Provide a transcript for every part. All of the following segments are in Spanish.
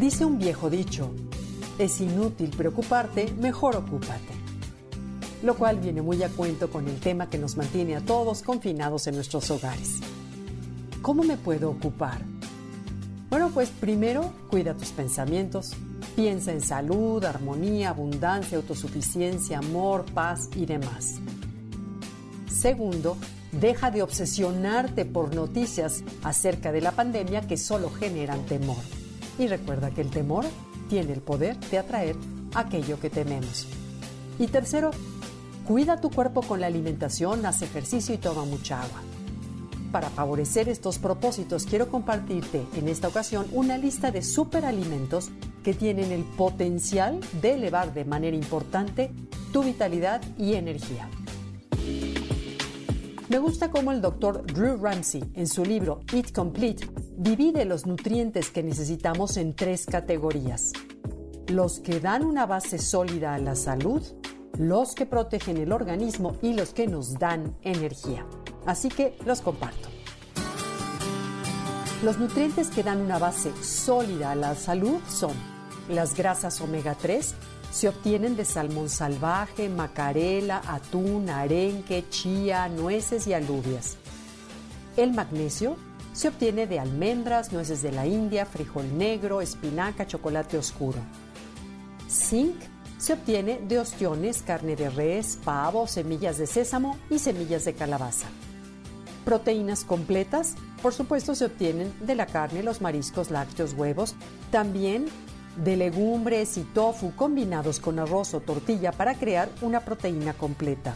Dice un viejo dicho, es inútil preocuparte, mejor ocúpate. Lo cual viene muy a cuento con el tema que nos mantiene a todos confinados en nuestros hogares. ¿Cómo me puedo ocupar? Bueno, pues primero cuida tus pensamientos. Piensa en salud, armonía, abundancia, autosuficiencia, amor, paz y demás. Segundo, deja de obsesionarte por noticias acerca de la pandemia que solo generan temor. Y recuerda que el temor tiene el poder de atraer aquello que tememos. Y tercero, cuida tu cuerpo con la alimentación, haz ejercicio y toma mucha agua. Para favorecer estos propósitos, quiero compartirte en esta ocasión una lista de superalimentos que tienen el potencial de elevar de manera importante tu vitalidad y energía. Me gusta cómo el doctor Drew Ramsey, en su libro Eat Complete, divide los nutrientes que necesitamos en tres categorías. Los que dan una base sólida a la salud, los que protegen el organismo y los que nos dan energía. Así que los comparto. Los nutrientes que dan una base sólida a la salud son las grasas omega 3, se obtienen de salmón salvaje, macarela, atún, arenque, chía, nueces y alubias. El magnesio se obtiene de almendras, nueces de la India, frijol negro, espinaca, chocolate oscuro. Zinc se obtiene de ostiones, carne de res, pavo, semillas de sésamo y semillas de calabaza. Proteínas completas, por supuesto, se obtienen de la carne, los mariscos, lácteos, huevos, también de legumbres y tofu combinados con arroz o tortilla para crear una proteína completa.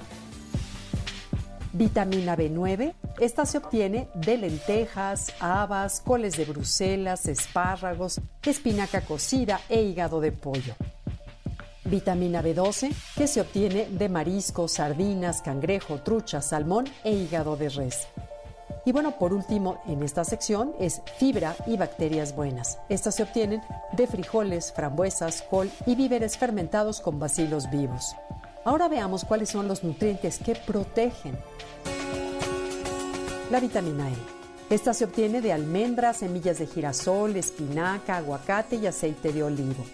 Vitamina B9, esta se obtiene de lentejas, habas, coles de Bruselas, espárragos, espinaca cocida e hígado de pollo. Vitamina B12, que se obtiene de mariscos, sardinas, cangrejo, trucha, salmón e hígado de res. Y bueno, por último, en esta sección es fibra y bacterias buenas. Estas se obtienen de frijoles, frambuesas, col y víveres fermentados con bacilos vivos. Ahora veamos cuáles son los nutrientes que protegen. La vitamina E. Esta se obtiene de almendras, semillas de girasol, espinaca, aguacate y aceite de olivo.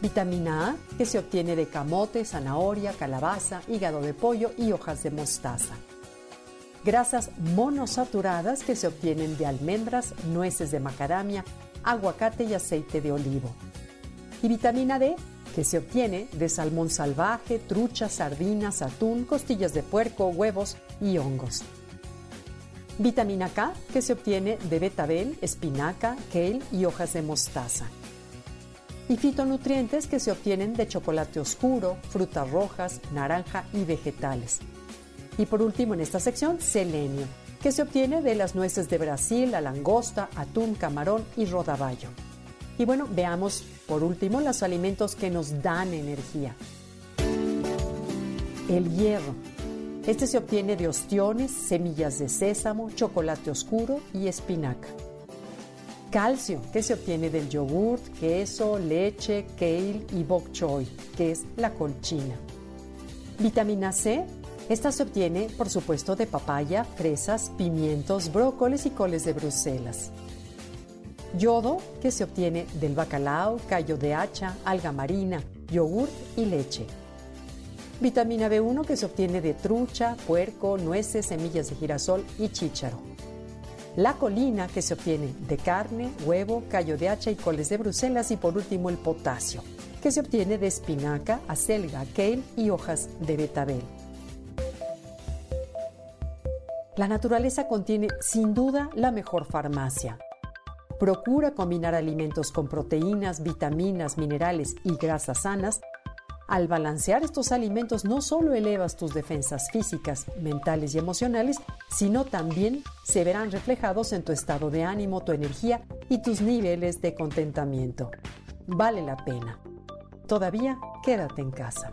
Vitamina A, que se obtiene de camote, zanahoria, calabaza, hígado de pollo y hojas de mostaza grasas monosaturadas que se obtienen de almendras, nueces de macadamia, aguacate y aceite de olivo. Y vitamina D, que se obtiene de salmón salvaje, trucha, sardinas, atún, costillas de puerco, huevos y hongos. Vitamina K, que se obtiene de betabel, espinaca, kale y hojas de mostaza. Y fitonutrientes que se obtienen de chocolate oscuro, frutas rojas, naranja y vegetales. Y por último, en esta sección, selenio, que se obtiene de las nueces de Brasil, la langosta, atún, camarón y rodaballo. Y bueno, veamos por último los alimentos que nos dan energía. El hierro. Este se obtiene de ostiones, semillas de sésamo, chocolate oscuro y espinaca. Calcio, que se obtiene del yogurt, queso, leche, kale y bok choy, que es la colchina. Vitamina C, esta se obtiene, por supuesto, de papaya, fresas, pimientos, brócolis y coles de Bruselas. Yodo, que se obtiene del bacalao, callo de hacha, alga marina, yogur y leche. Vitamina B1 que se obtiene de trucha, puerco, nueces, semillas de girasol y chícharo. La colina que se obtiene de carne, huevo, callo de hacha y coles de Bruselas y por último el potasio que se obtiene de espinaca, acelga, kale y hojas de betabel. La naturaleza contiene sin duda la mejor farmacia. Procura combinar alimentos con proteínas, vitaminas, minerales y grasas sanas. Al balancear estos alimentos no solo elevas tus defensas físicas, mentales y emocionales, sino también se verán reflejados en tu estado de ánimo, tu energía y tus niveles de contentamiento. Vale la pena. Todavía quédate en casa.